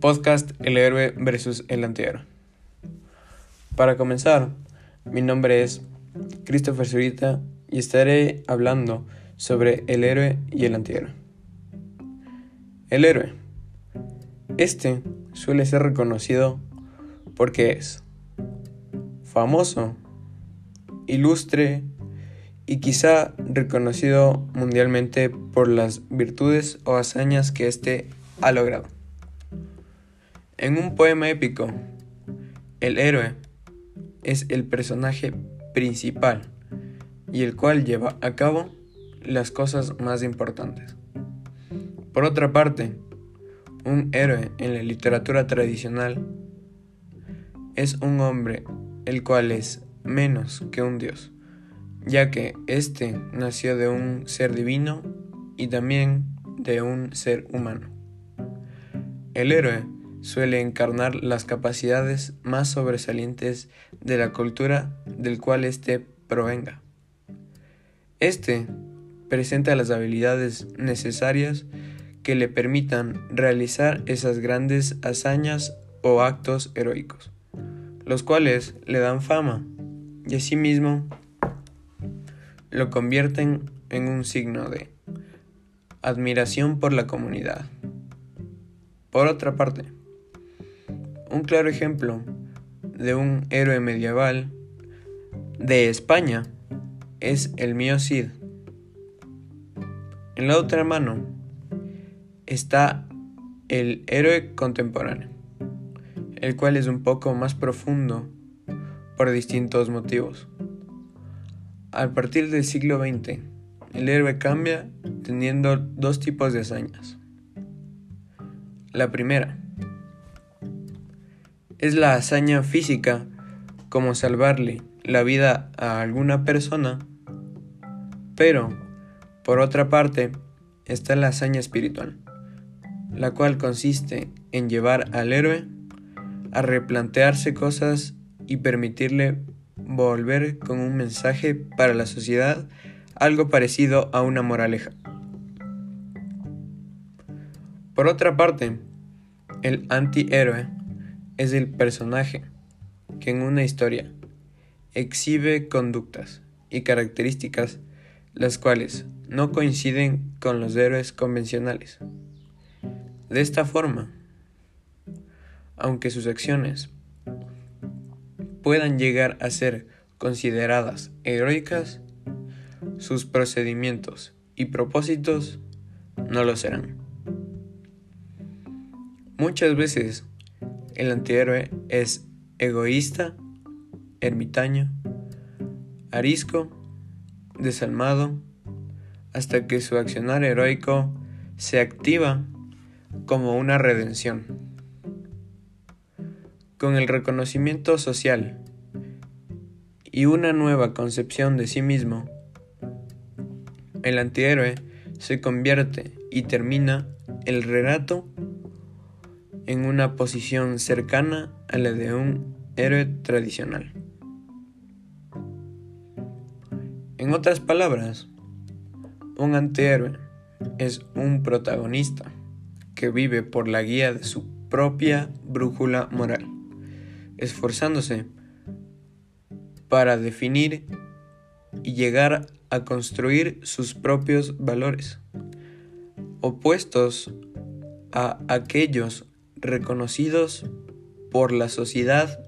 Podcast El héroe versus el antihéroe. Para comenzar, mi nombre es Christopher Zurita y estaré hablando sobre el héroe y el antihéroe. El héroe. Este suele ser reconocido porque es famoso, ilustre y quizá reconocido mundialmente por las virtudes o hazañas que éste ha logrado. En un poema épico, el héroe es el personaje principal y el cual lleva a cabo las cosas más importantes. Por otra parte, un héroe en la literatura tradicional es un hombre el cual es menos que un dios, ya que éste nació de un ser divino y también de un ser humano. El héroe suele encarnar las capacidades más sobresalientes de la cultura del cual éste provenga. Este presenta las habilidades necesarias que le permitan realizar esas grandes hazañas o actos heroicos, los cuales le dan fama y asimismo lo convierten en un signo de admiración por la comunidad. Por otra parte, un claro ejemplo de un héroe medieval de España es el mío Cid. En la otra mano está el héroe contemporáneo, el cual es un poco más profundo por distintos motivos. A partir del siglo XX, el héroe cambia teniendo dos tipos de hazañas. La primera, es la hazaña física como salvarle la vida a alguna persona, pero por otra parte está la hazaña espiritual, la cual consiste en llevar al héroe a replantearse cosas y permitirle volver con un mensaje para la sociedad algo parecido a una moraleja. Por otra parte, el antihéroe es el personaje que en una historia exhibe conductas y características las cuales no coinciden con los héroes convencionales. De esta forma, aunque sus acciones puedan llegar a ser consideradas heroicas, sus procedimientos y propósitos no lo serán. Muchas veces el antihéroe es egoísta, ermitaño, arisco, desalmado, hasta que su accionar heroico se activa como una redención. Con el reconocimiento social y una nueva concepción de sí mismo, el antihéroe se convierte y termina el relato en una posición cercana a la de un héroe tradicional. En otras palabras, un antihéroe es un protagonista que vive por la guía de su propia brújula moral, esforzándose para definir y llegar a construir sus propios valores, opuestos a aquellos reconocidos por la sociedad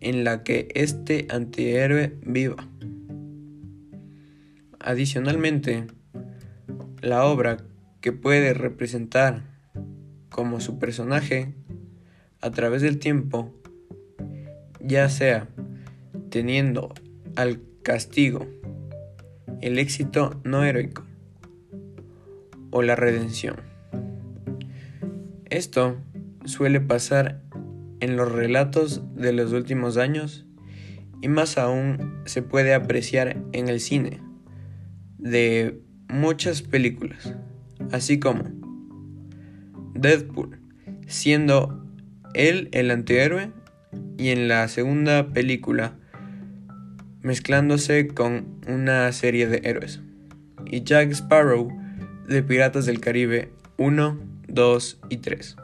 en la que este antihéroe viva. Adicionalmente, la obra que puede representar como su personaje a través del tiempo, ya sea teniendo al castigo, el éxito no heroico o la redención. Esto suele pasar en los relatos de los últimos años y más aún se puede apreciar en el cine de muchas películas, así como Deadpool, siendo él el antihéroe y en la segunda película mezclándose con una serie de héroes, y Jack Sparrow de Piratas del Caribe 1, 2 y 3.